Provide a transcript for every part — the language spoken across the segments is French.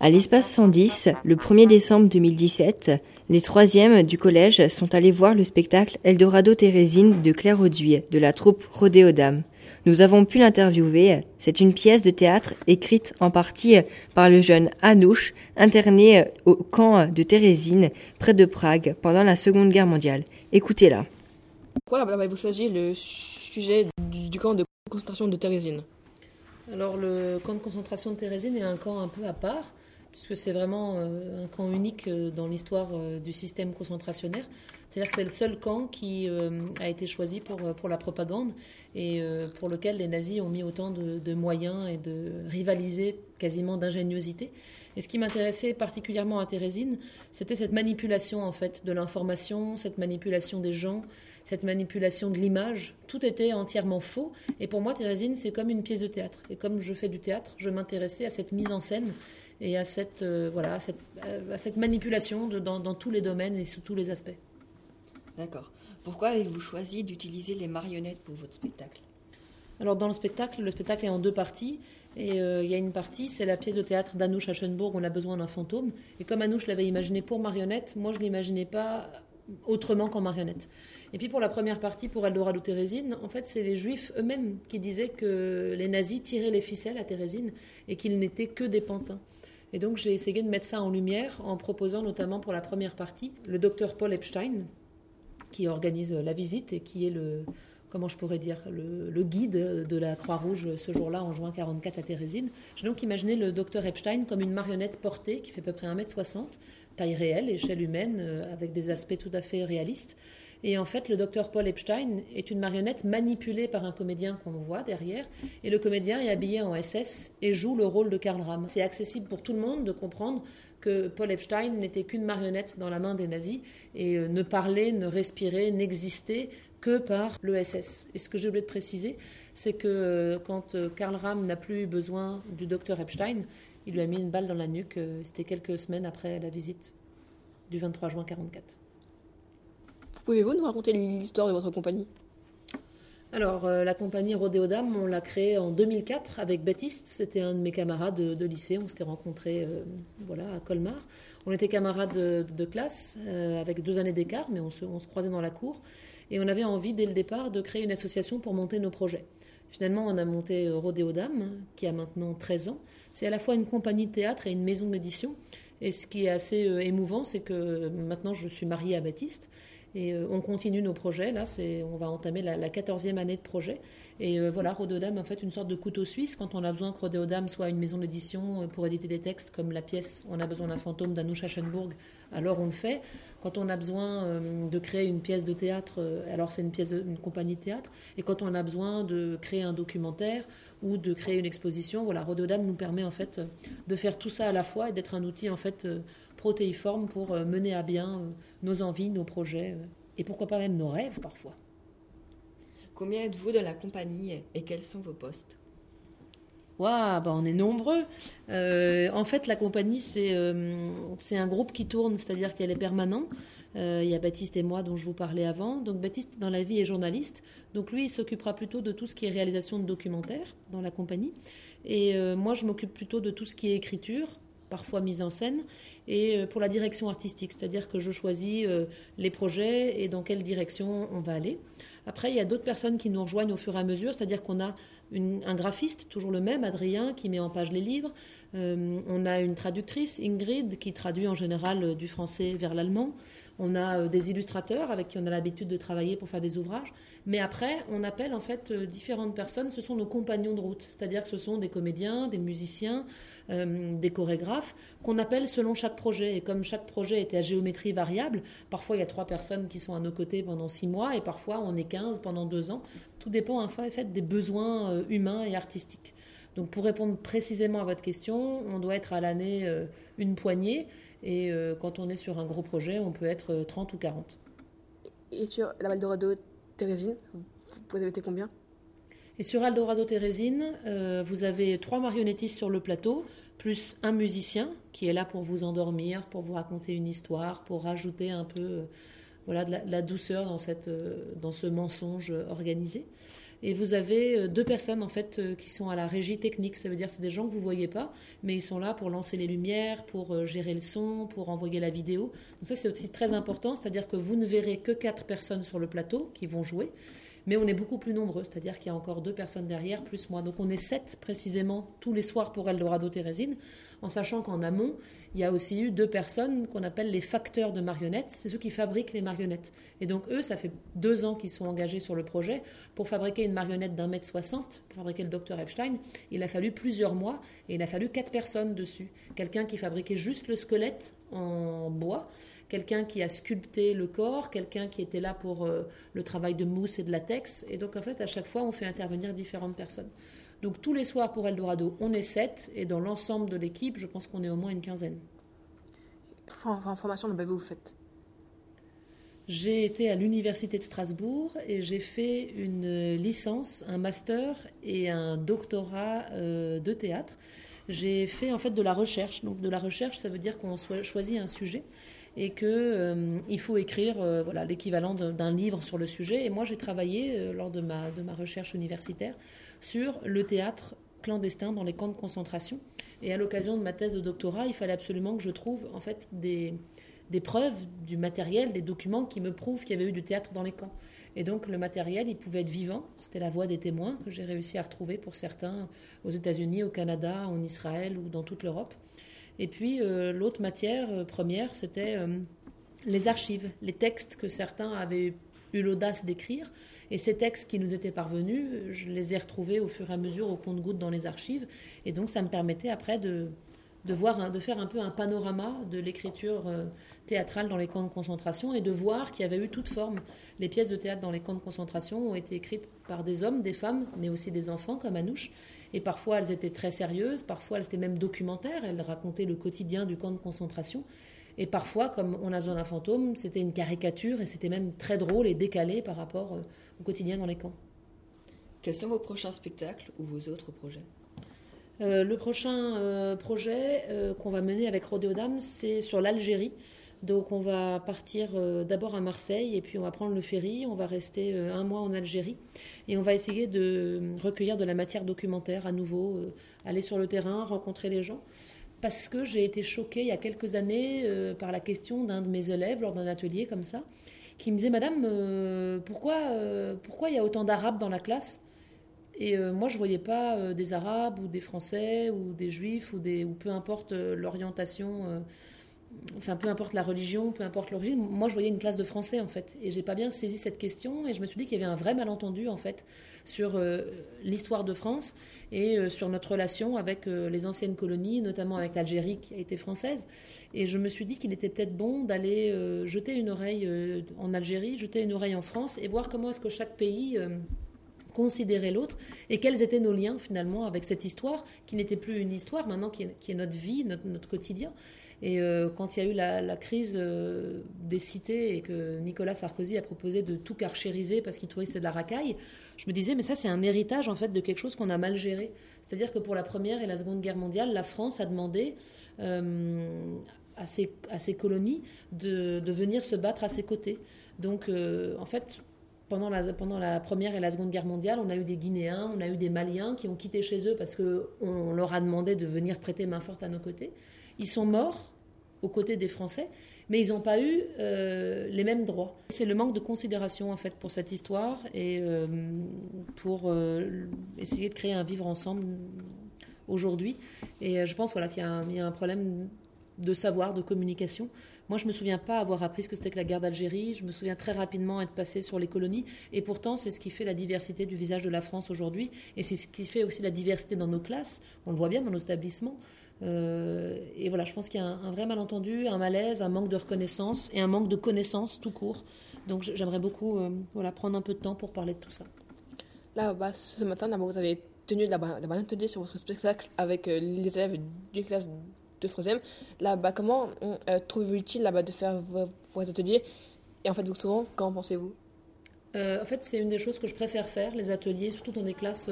À l'espace 110, le 1er décembre 2017, les troisièmes du collège sont allés voir le spectacle Eldorado Thérésine de Claire Auduy de la troupe Rodéodame. Nous avons pu l'interviewer. C'est une pièce de théâtre écrite en partie par le jeune Anouche, interné au camp de Thérésine, près de Prague, pendant la Seconde Guerre mondiale. Écoutez-la. Pourquoi avez-vous choisi le sujet du camp de concentration de Thérésine Alors, le camp de concentration de Thérésine est un camp un peu à part puisque c'est vraiment euh, un camp unique euh, dans l'histoire euh, du système concentrationnaire. C'est-à-dire que c'est le seul camp qui a été choisi pour, pour la propagande et pour lequel les nazis ont mis autant de, moyens et de rivaliser quasiment d'ingéniosité. Et ce qui m'intéressait particulièrement à Thérésine, c'était cette manipulation en fait de l'information, cette manipulation des gens, cette manipulation de l'image. Tout était entièrement faux. Et pour moi, Thérésine, c'est comme une pièce de théâtre. Et comme je fais du théâtre, je m'intéressais à cette mise en scène et à cette, euh, voilà, à cette, à cette manipulation de, dans, dans, tous les domaines et sous tous les aspects. D'accord. Pourquoi avez-vous choisi d'utiliser les marionnettes pour votre spectacle? Alors dans le spectacle, le spectacle est en deux parties. Et euh, il y a une partie, c'est la pièce de théâtre d'Anouche Aschenbourg, On a besoin d'un fantôme. Et comme Anouche l'avait imaginé pour marionnette, moi je ne l'imaginais pas autrement qu'en marionnette. Et puis pour la première partie, pour Eldorado Thérésine, en fait, c'est les Juifs eux-mêmes qui disaient que les nazis tiraient les ficelles à Thérésine et qu'ils n'étaient que des pantins. Et donc j'ai essayé de mettre ça en lumière en proposant notamment pour la première partie le docteur Paul Epstein, qui organise la visite et qui est le, comment je pourrais dire, le, guide de la Croix-Rouge ce jour-là, en juin 44 à Thérésine. J'ai donc imaginé le docteur Epstein comme une marionnette portée qui fait à peu près 1m60, taille réelle, échelle humaine, euh, avec des aspects tout à fait réalistes. Et en fait, le docteur Paul Epstein est une marionnette manipulée par un comédien qu'on voit derrière. Et le comédien est habillé en SS et joue le rôle de Karl Ram. C'est accessible pour tout le monde de comprendre que Paul Epstein n'était qu'une marionnette dans la main des nazis et euh, ne parlait, ne respirait, n'existait que par le SS. Et ce que j'ai oublié de préciser, c'est que euh, quand euh, Karl Ram n'a plus eu besoin du docteur Epstein, il lui a mis une balle dans la nuque. C'était quelques semaines après la visite du 23 juin 1944. Pouvez-vous nous raconter l'histoire de votre compagnie? Alors, euh, la compagnie Rodéodame, on l'a créée en 2004 avec Baptiste. C'était un de mes camarades de, lycée. On s'était rencontrés euh, voilà, à Colmar. On était camarades de, classe euh, avec deux années d'écart, mais on se, on se, croisait dans la cour. Et on avait envie, dès le départ, de créer une association pour monter nos projets. Finalement, on a monté Rodéodame, qui a maintenant 13 ans. C'est à la fois une compagnie de théâtre et une maison d'édition. Et ce qui est assez émouvant, c'est que maintenant, je suis mariée à Baptiste. Et euh, on continue nos projets. Là, c'est, on va entamer la, quatorzième année de projet. Et euh, voilà, Rodéodame, en fait, une sorte de couteau suisse. Quand on a besoin que Rodéodame soit une maison d'édition euh, pour éditer des textes comme la pièce On a besoin d'un fantôme d'Anouch Aschenburg, alors on le fait. Quand on a besoin de créer une pièce de théâtre, alors c'est une pièce, une compagnie de théâtre. Et quand on a besoin de créer un documentaire ou de créer une exposition, voilà, Rodéodame nous permet en fait de faire tout ça à la fois et d'être un outil en fait protéiforme pour euh, mener à bien euh, nos envies, nos projets euh, et pourquoi pas même nos rêves parfois. Combien êtes-vous dans la compagnie et quels sont vos postes? Waouh, bah on est nombreux. en fait, la compagnie, c'est c'est un groupe qui tourne, c'est-à-dire qu'elle est permanente. il y a Baptiste et moi dont je vous parlais avant. Donc Baptiste, dans la vie, est journaliste. Donc lui, il s'occupera plutôt de tout ce qui est réalisation de documentaires dans la compagnie. Et moi, je m'occupe plutôt de tout ce qui est écriture, parfois mise en scène, et euh, pour la direction artistique, c'est-à-dire que je choisis euh, les projets et dans quelle direction on va aller. Après, il y a d'autres personnes qui nous rejoignent au fur et à mesure, c'est-à-dire qu'on a un graphiste, toujours le même, Adrien, qui met en page les livres. Euh, on a une traductrice, Ingrid, qui traduit en général du français vers l'allemand. On a euh, des illustrateurs avec qui on a l'habitude de travailler pour faire des ouvrages. Mais après, on appelle en fait euh, différentes personnes. Ce sont nos compagnons de route. C'est-à-dire que ce sont des comédiens, des musiciens, euh, des chorégraphes qu'on appelle selon chaque projet. Et comme chaque projet était à géométrie variable, parfois il y a trois personnes qui sont à nos côtés pendant six mois et parfois on est quinze pendant deux ans. Tout dépend en fait des besoins humains et artistiques. Donc pour répondre précisément à votre question, on doit être à l'année une poignée. Et euh, quand on est sur un gros projet, on peut être 30 euh, ou 40. Et sur la Eldorado Thérésine, vous avez été combien? Et sur Eldorado Thérésine, euh, vous avez trois marionnettistes sur le plateau, plus un musicien qui est là pour vous endormir, pour vous raconter une histoire, pour rajouter un peu voilà, de la, douceur dans, cette, dans ce mensonge organisé. Et vous avez deux personnes en fait qui sont à la régie technique. Ça veut dire c'est des gens que vous voyez pas, mais ils sont là pour lancer les lumières, pour gérer le son, pour envoyer la vidéo. Donc ça c'est aussi très important, c'est-à-dire que vous ne verrez que quatre personnes sur le plateau qui vont jouer. Mais on est beaucoup plus nombreux, c'est-à-dire qu'il y a encore deux personnes derrière, plus moi. Donc on est sept précisément tous les soirs pour Eldorado Thérésine, en sachant qu'en amont, il y a aussi eu deux personnes qu'on appelle les facteurs de marionnettes. C'est ceux qui fabriquent les marionnettes. Et donc eux, ça fait deux ans qu'ils sont engagés sur le projet. Pour fabriquer une marionnette d'un mètre soixante, pour fabriquer le docteur Epstein, il a fallu plusieurs mois et il a fallu quatre personnes dessus. Quelqu'un qui fabriquait juste le squelette en bois quelqu'un qui a sculpté le corps, quelqu'un qui était là pour euh, le travail de mousse et de latex. Et donc, en fait, à chaque fois, on fait intervenir différentes personnes. Donc, tous les soirs pour Eldorado, on est sept, et dans l'ensemble de l'équipe, je pense qu'on est au moins une quinzaine. En formation, vous faites j'ai été à l'université de Strasbourg et j'ai fait une licence, un master et un doctorat euh, de théâtre. J'ai fait en fait de la recherche. Donc de la recherche, ça veut dire qu'on choisit un sujet et qu'il euh, il faut écrire euh, voilà, l'équivalent d'un livre sur le sujet. Et moi, j'ai travaillé euh, lors de ma, de ma recherche universitaire sur le théâtre clandestin dans les camps de concentration. Et à l'occasion de ma thèse de doctorat, il fallait absolument que je trouve en fait des, des preuves du matériel, des documents qui me prouvent qu'il y avait eu du théâtre dans les camps. Et donc le matériel, il pouvait être vivant. C'était la voix des témoins que j'ai réussi à retrouver pour certains aux États-Unis, au Canada, en Israël ou dans toute l'Europe. Et puis euh, l'autre matière euh, première, c'était euh, les archives, les textes que certains avaient eu l'audace d'écrire. Et ces textes qui nous étaient parvenus, je les ai retrouvés au fur et à mesure au compte-goutte dans les archives. Et donc ça me permettait après de, de, voir, de faire un peu un panorama de l'écriture théâtrale dans les camps de concentration et de voir qu'il y avait eu toute forme. Les pièces de théâtre dans les camps de concentration ont été écrites par des hommes, des femmes, mais aussi des enfants comme Anouche. Et parfois, elles étaient très sérieuses, parfois, elles étaient même documentaires, elles racontaient le quotidien du camp de concentration. Et parfois, comme on a besoin d'un fantôme, c'était une caricature et c'était même très drôle et décalé par rapport euh, au quotidien dans les camps. Quels sont vos prochains spectacles ou vos autres projets? Euh, Le prochain euh, projet qu'on va mener avec Rodéo Dame, c'est sur l'Algérie. Donc on va partir euh, d'abord à Marseille et puis on va prendre le ferry, on va rester euh, un mois en Algérie et on va essayer de recueillir de la matière documentaire à nouveau, euh, aller sur le terrain, rencontrer les gens. Parce que j'ai été choquée il y a quelques années par la question d'un de mes élèves lors d'un atelier comme ça, qui me disait Madame, pourquoi, pourquoi il y a autant d'Arabes dans la classe? Et moi, je voyais pas des Arabes ou des Français ou des Juifs ou, peu importe l'orientation enfin peu importe la religion, peu importe l'origine, moi je voyais une classe de français en fait, et j'ai pas bien saisi cette question, et je me suis dit qu'il y avait un vrai malentendu en fait sur euh, l'histoire de France et euh, sur notre relation avec euh, les anciennes colonies, notamment avec l'Algérie qui a été française, et je me suis dit qu'il était peut-être bon d'aller jeter une oreille en Algérie, jeter une oreille en France, et voir comment est-ce que chaque pays considérer l'autre et quels étaient nos liens finalement avec cette histoire qui n'était plus une histoire maintenant qui est, notre vie, notre quotidien. Et euh, quand il y a eu la, crise euh, des cités et que Nicolas Sarkozy a proposé de tout carchériser parce qu'il trouvait que c'était de la racaille, je me disais, mais ça, c'est un héritage en fait de quelque chose qu'on a mal géré. C'est-à-dire que pour la Première et la Seconde Guerre mondiale, la France a demandé euh, à, ses, à, ses, colonies de, de, venir se battre à ses côtés. Donc, en fait, pendant la, Première et la Seconde Guerre mondiale, on a eu des Guinéens, on a eu des Maliens qui ont quitté chez eux parce qu'on leur a demandé de venir prêter main forte à nos côtés. Ils sont morts aux côtés des Français, mais ils n'ont pas eu euh, les mêmes droits. C'est le manque de considération en fait pour cette histoire et euh, pour euh, essayer de créer un vivre ensemble aujourd'hui. Et je pense voilà qu'il y, a un problème de savoir, de communication. Moi, je me souviens pas avoir appris ce que c'était que la guerre d'Algérie. Je me souviens très rapidement être passé sur les colonies. Et pourtant, c'est ce qui fait la diversité du visage de la France aujourd'hui. Et c'est ce qui fait aussi la diversité dans nos classes. On le voit bien dans nos établissements. Euh, et voilà, je pense qu'il y a un, vrai malentendu, un malaise, un manque de reconnaissance et un manque de connaissance tout court. Donc j'aimerais beaucoup euh, voilà, prendre un peu de temps pour parler de tout ça. Là, bah, ce matin, vous avez tenu la bonne atelier sur votre spectacle avec euh, les élèves d'une classe de troisième. Là, bas comment trouvez-vous utile là-bas de faire vos, ateliers? Et en fait, vous souvent, qu'en pensez-vous? En fait, c'est une des choses que je préfère faire, les ateliers, surtout dans des classes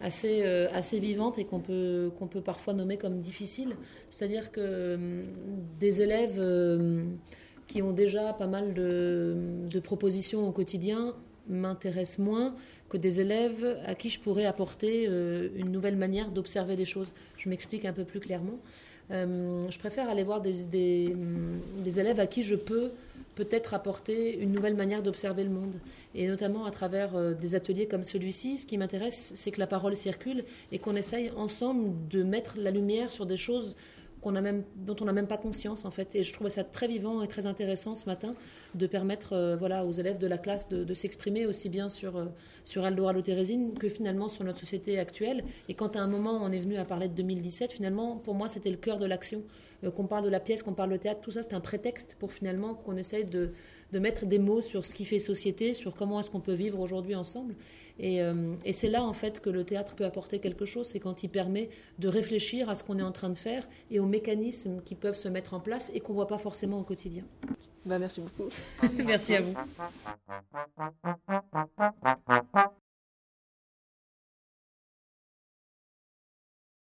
assez, euh, assez vivante et qu'on peut, qu'on peut parfois nommer comme difficile. C'est-à-dire que hum, des élèves hum, qui ont déjà pas mal de, propositions au quotidien, m'intéressent moins que des élèves à qui je pourrais apporter euh, une nouvelle manière d'observer les choses. Je m'explique un peu plus clairement. Euh, je préfère aller voir des, des, élèves à qui je peux peut-être apporter une nouvelle manière d'observer le monde. Et notamment à travers euh, des ateliers comme celui-ci, ce qui m'intéresse, c'est que la parole circule et qu'on essaye ensemble de mettre la lumière sur des choses même, dont on n'a même pas conscience en fait. Et je trouvais ça très vivant et très intéressant ce matin de permettre euh, voilà, aux élèves de la classe de, s'exprimer aussi bien sur, euh, sur que finalement sur notre société actuelle. Et quand à un moment on est venu à parler de 2017, finalement pour moi c'était le cœur de l'action. Euh, qu'on parle de la pièce, qu'on parle de théâtre, tout ça c'est un prétexte pour finalement qu'on essaye de, de mettre des mots sur ce qui fait société, sur comment est-ce qu'on peut vivre aujourd'hui ensemble. Euh, et, c'est là, en fait, que le théâtre peut apporter quelque chose, c'est quand il permet de réfléchir à ce qu'on est en train de faire et aux mécanismes qui peuvent se mettre en place et qu'on ne voit pas forcément au quotidien. Bah, merci beaucoup. merci à vous.